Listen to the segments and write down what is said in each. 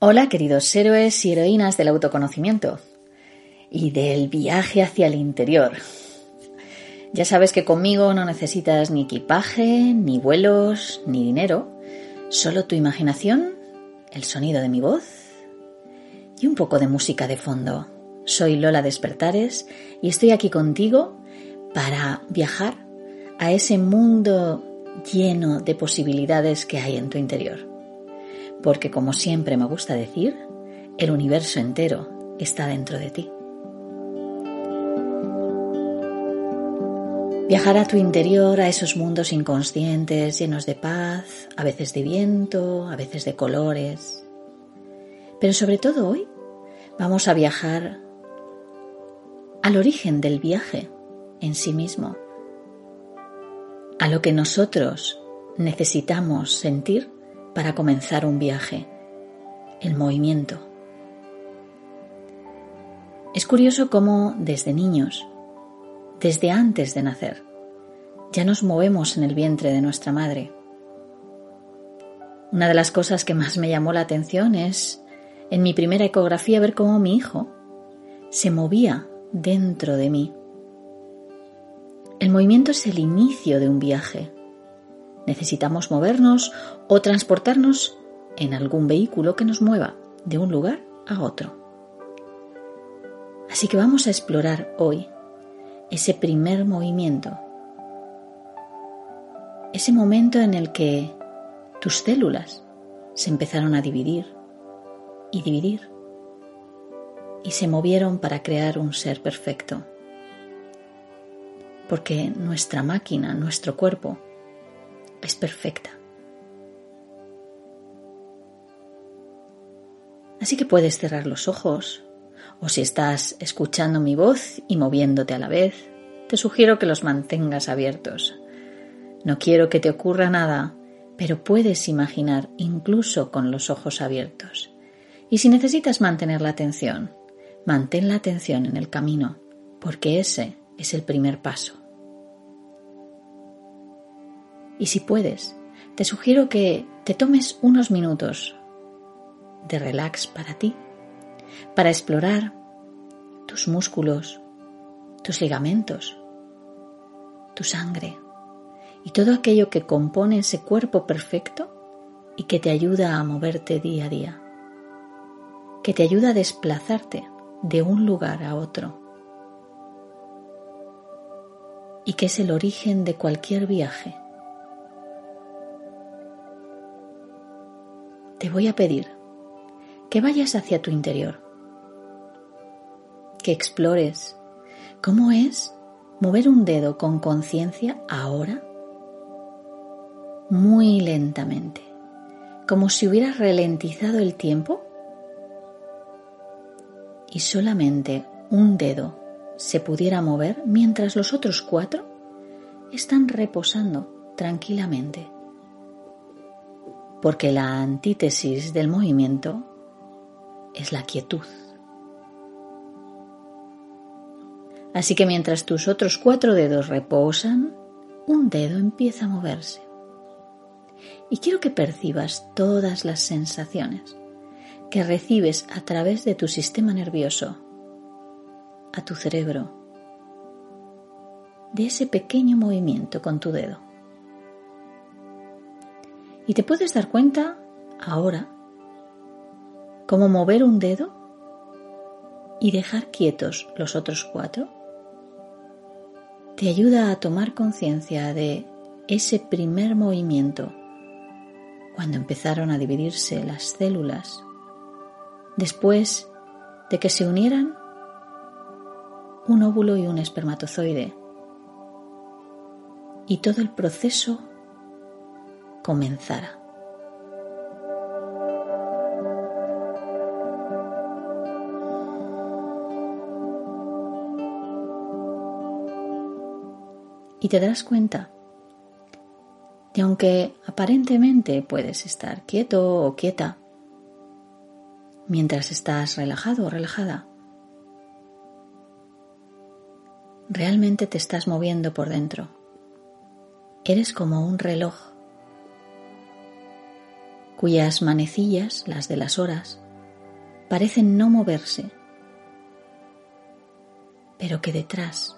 Hola queridos héroes y heroínas del autoconocimiento y del viaje hacia el interior. Ya sabes que conmigo no necesitas ni equipaje, ni vuelos, ni dinero, solo tu imaginación, el sonido de mi voz y un poco de música de fondo. Soy Lola Despertares y estoy aquí contigo para viajar a ese mundo lleno de posibilidades que hay en tu interior porque como siempre me gusta decir, el universo entero está dentro de ti. Viajar a tu interior, a esos mundos inconscientes llenos de paz, a veces de viento, a veces de colores. Pero sobre todo hoy vamos a viajar al origen del viaje en sí mismo, a lo que nosotros necesitamos sentir para comenzar un viaje, el movimiento. Es curioso cómo desde niños, desde antes de nacer, ya nos movemos en el vientre de nuestra madre. Una de las cosas que más me llamó la atención es en mi primera ecografía ver cómo mi hijo se movía dentro de mí. El movimiento es el inicio de un viaje, necesitamos movernos o transportarnos en algún vehículo que nos mueva de un lugar a otro. Así que vamos a explorar hoy ese primer movimiento, ese momento en el que tus células se empezaron a dividir y dividir y se movieron para crear un ser perfecto. Porque nuestra máquina, nuestro cuerpo, es perfecta. Así que puedes cerrar los ojos o si estás escuchando mi voz y moviéndote a la vez, te sugiero que los mantengas abiertos. No quiero que te ocurra nada, pero puedes imaginar incluso con los ojos abiertos. Y si necesitas mantener la atención, mantén la atención en el camino, porque ese es el primer paso. Y si puedes, te sugiero que te tomes unos minutos de relax para ti, para explorar tus músculos, tus ligamentos, tu sangre y todo aquello que compone ese cuerpo perfecto y que te ayuda a moverte día a día, que te ayuda a desplazarte de un lugar a otro y que es el origen de cualquier viaje te voy a pedir que vayas hacia tu interior, que explores cómo es mover un dedo con conciencia ahora, muy lentamente, como si hubieras ralentizado el tiempo y solamente un dedo se pudiera mover mientras los otros cuatro están reposando tranquilamente porque la antítesis del movimiento es la quietud. Así que mientras tus otros cuatro dedos reposan, un dedo empieza a moverse. Y quiero que percibas todas las sensaciones que recibes a través de tu sistema nervioso, a tu cerebro, de ese pequeño movimiento con tu dedo. Y te puedes dar cuenta ahora cómo mover un dedo y dejar quietos los otros cuatro te ayuda a tomar conciencia de ese primer movimiento cuando empezaron a dividirse las células después de que se unieran un óvulo y un espermatozoide. Y todo el proceso comenzara. Y te darás cuenta que aunque aparentemente puedes estar quieto o quieta, mientras estás relajado o relajada, realmente te estás moviendo por dentro. Eres como un reloj cuyas manecillas, las de las horas, parecen no moverse, pero que detrás,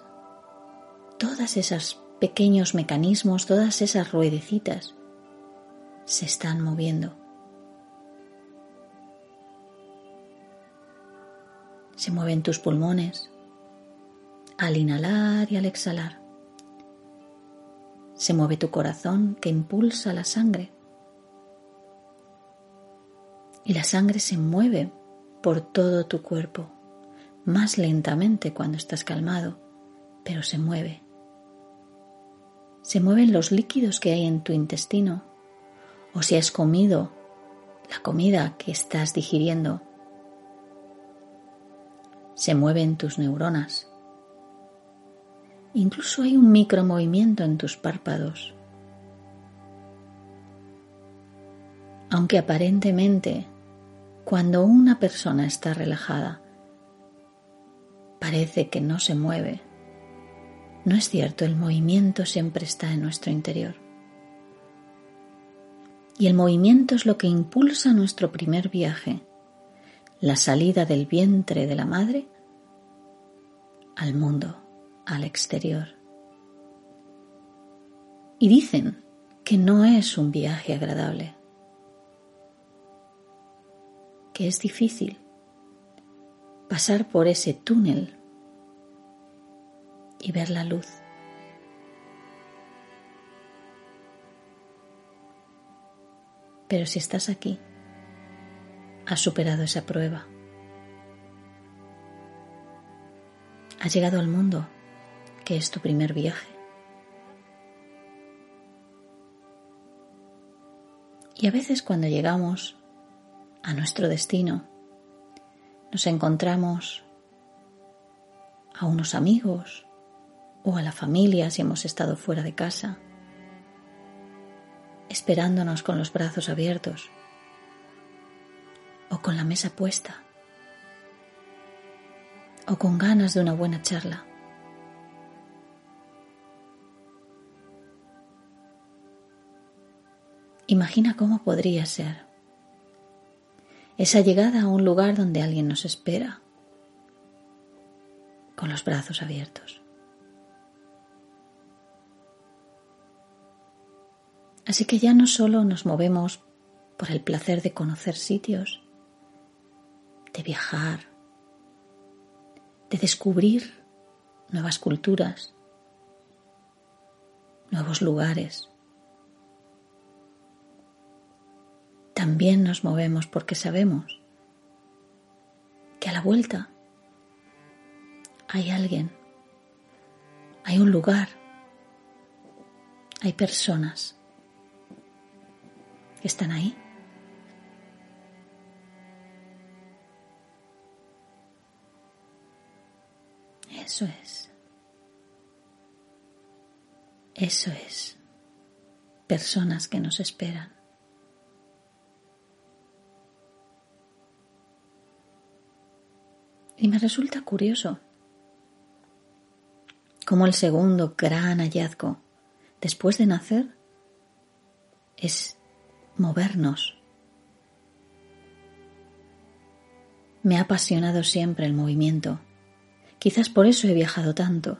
todas esas pequeños mecanismos, todas esas ruedecitas, se están moviendo. Se mueven tus pulmones al inhalar y al exhalar. Se mueve tu corazón que impulsa la sangre y la sangre se mueve por todo tu cuerpo, más lentamente cuando estás calmado, pero se mueve. Se mueven los líquidos que hay en tu intestino, o si has comido la comida que estás digiriendo. Se mueven tus neuronas. Incluso hay un micromovimiento en tus párpados. Aunque aparentemente cuando una persona está relajada, parece que no se mueve. No es cierto, el movimiento siempre está en nuestro interior. Y el movimiento es lo que impulsa nuestro primer viaje, la salida del vientre de la madre al mundo, al exterior. Y dicen que no es un viaje agradable que es difícil pasar por ese túnel y ver la luz. Pero si estás aquí, has superado esa prueba. Has llegado al mundo, que es tu primer viaje. Y a veces cuando llegamos a nuestro destino. Nos encontramos a unos amigos o a la familia si hemos estado fuera de casa, esperándonos con los brazos abiertos o con la mesa puesta o con ganas de una buena charla. Imagina cómo podría ser esa llegada a un lugar donde alguien nos espera, con los brazos abiertos. Así que ya no solo nos movemos por el placer de conocer sitios, de viajar, de descubrir nuevas culturas, nuevos lugares, también nos movemos porque sabemos que a la vuelta hay alguien, hay un lugar, hay personas que están ahí. Eso es. Eso es. Personas que nos esperan. Y me resulta curioso cómo el segundo gran hallazgo después de nacer es movernos. Me ha apasionado siempre el movimiento. Quizás por eso he viajado tanto.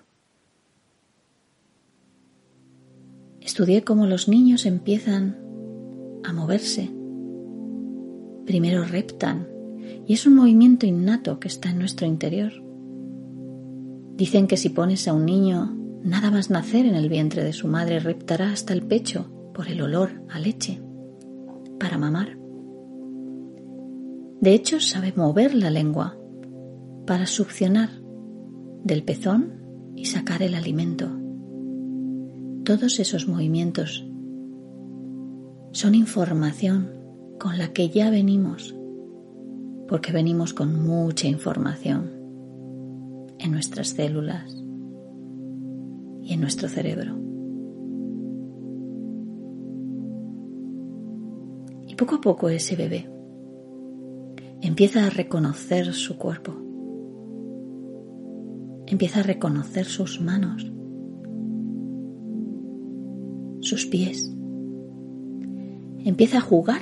Estudié cómo los niños empiezan a moverse. Primero reptan, y es un movimiento innato que está en nuestro interior. Dicen que si pones a un niño nada más nacer en el vientre de su madre reptará hasta el pecho por el olor a leche para mamar. De hecho, sabe mover la lengua para succionar del pezón y sacar el alimento. Todos esos movimientos son información con la que ya venimos porque venimos con mucha información en nuestras células y en nuestro cerebro. Y poco a poco ese bebé empieza a reconocer su cuerpo, empieza a reconocer sus manos, sus pies, empieza a jugar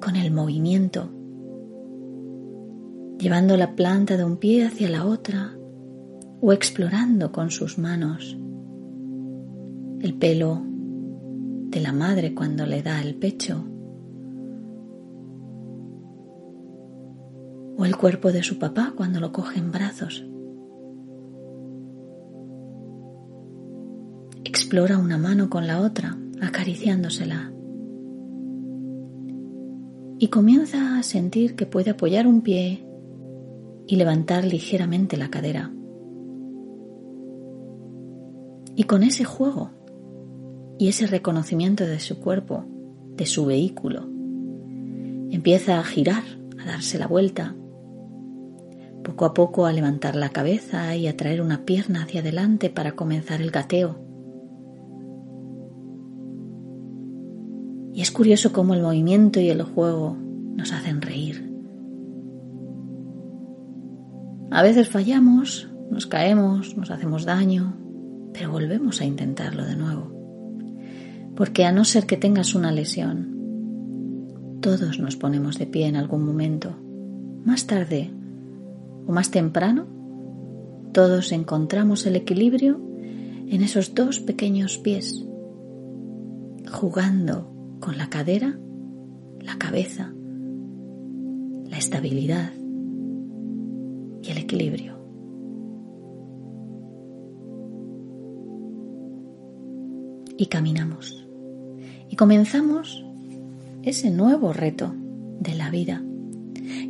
con el movimiento llevando la planta de un pie hacia la otra o explorando con sus manos el pelo de la madre cuando le da el pecho o el cuerpo de su papá cuando lo coge en brazos. Explora una mano con la otra, acariciándosela. Y comienza a sentir que puede apoyar un pie y levantar ligeramente la cadera. Y con ese juego y ese reconocimiento de su cuerpo, de su vehículo, empieza a girar, a darse la vuelta poco a poco a levantar la cabeza y a traer una pierna hacia adelante para comenzar el gateo. Y es curioso cómo el movimiento y el juego nos hacen reír. A veces fallamos, nos caemos, nos hacemos daño, pero volvemos a intentarlo de nuevo. Porque a no ser que tengas una lesión, todos nos ponemos de pie en algún momento. Más tarde o más temprano, todos encontramos el equilibrio en esos dos pequeños pies, jugando con la cadera, la cabeza, la estabilidad y el equilibrio. Y caminamos. Y comenzamos ese nuevo reto de la vida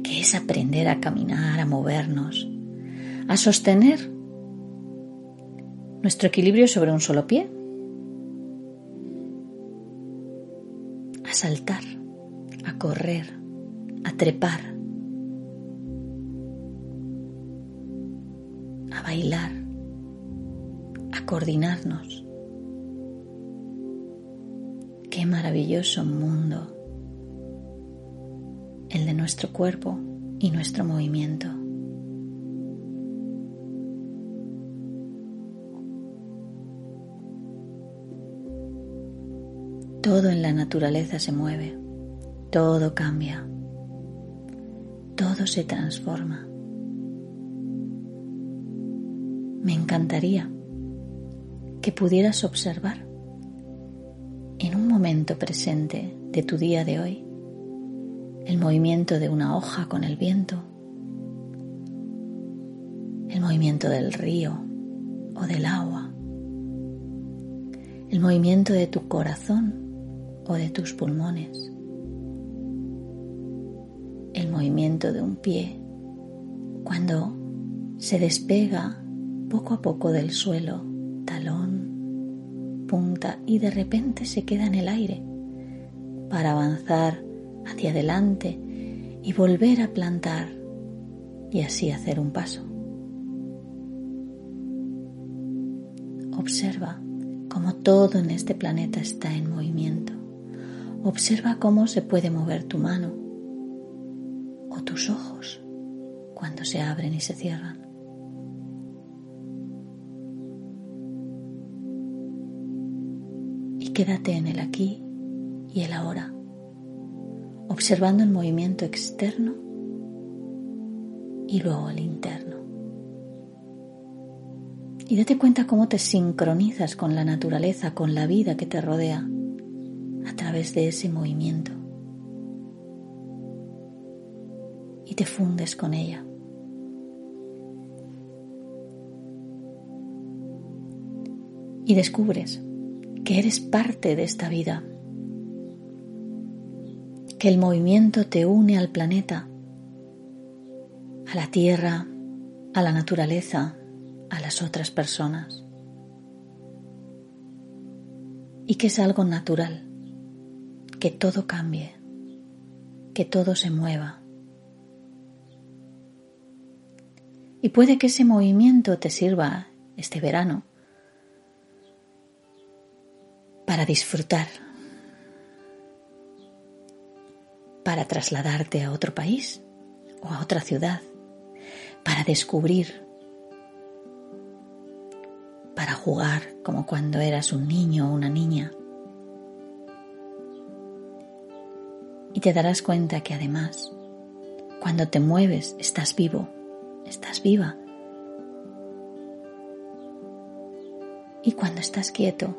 que es aprender a caminar, a movernos, a sostener nuestro equilibrio sobre un solo pie, a saltar, a correr, a trepar, bailar, a coordinarnos. Qué maravilloso mundo el de nuestro cuerpo y nuestro movimiento. Todo en la naturaleza se mueve, todo cambia, todo se transforma. Me encantaría que pudieras observar en un momento presente de tu día de hoy el movimiento de una hoja con el viento, el movimiento del río o del agua, el movimiento de tu corazón o de tus pulmones, el movimiento de un pie cuando se despega poco a poco del suelo, talón, punta y de repente se queda en el aire para avanzar hacia adelante y volver a plantar y así hacer un paso. Observa cómo todo en este planeta está en movimiento. Observa cómo se puede mover tu mano o tus ojos cuando se abren y se cierran. Quédate en el aquí y el ahora observando el movimiento externo y luego el interno. Y date cuenta cómo te sincronizas con la naturaleza, con la vida que te rodea a través de ese movimiento. Y te fundes con ella. Y descubres que eres parte de esta vida que el movimiento te une al planeta, a la tierra, a la naturaleza, a las otras personas. Y que es algo natural, que todo cambie, que todo se mueva. Y puede que ese movimiento te sirva este verano para disfrutar para trasladarte a otro país o a otra ciudad, para descubrir, para jugar como cuando eras un niño o una niña. Y te darás cuenta que además, cuando te mueves, estás vivo, estás viva. Y cuando estás quieto,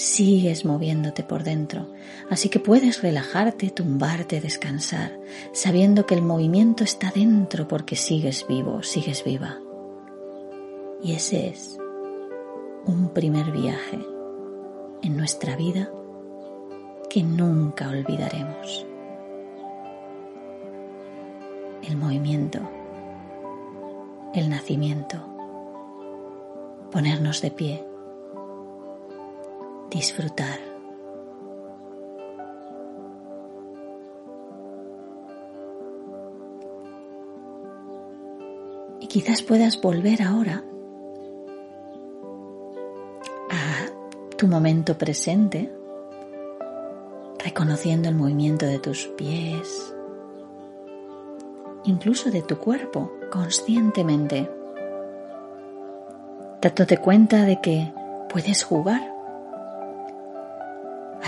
sigues moviéndote por dentro, así que puedes relajarte, tumbarte, descansar, sabiendo que el movimiento está dentro porque sigues vivo, sigues viva. Y ese es un primer viaje en nuestra vida que nunca olvidaremos. El movimiento, el nacimiento, ponernos de pie, disfrutar. Y quizás puedas volver ahora a tu momento presente, reconociendo el movimiento de tus pies, incluso de tu cuerpo, conscientemente, dándote cuenta de que puedes jugar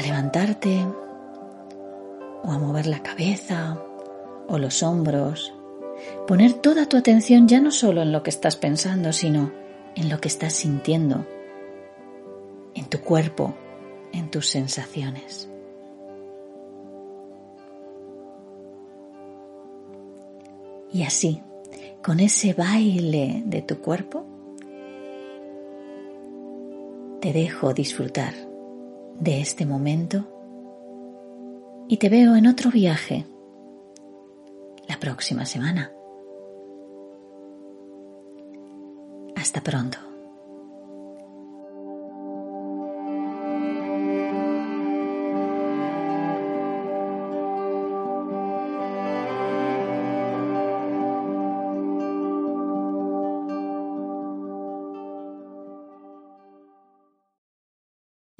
levantarte o a mover la cabeza o los hombros, poner toda tu atención ya no solo en lo que estás pensando, sino en lo que estás sintiendo, en tu cuerpo, en tus sensaciones. Y así, con ese baile de tu cuerpo, te dejo disfrutar de este momento y te veo en otro viaje la próxima semana. Hasta pronto.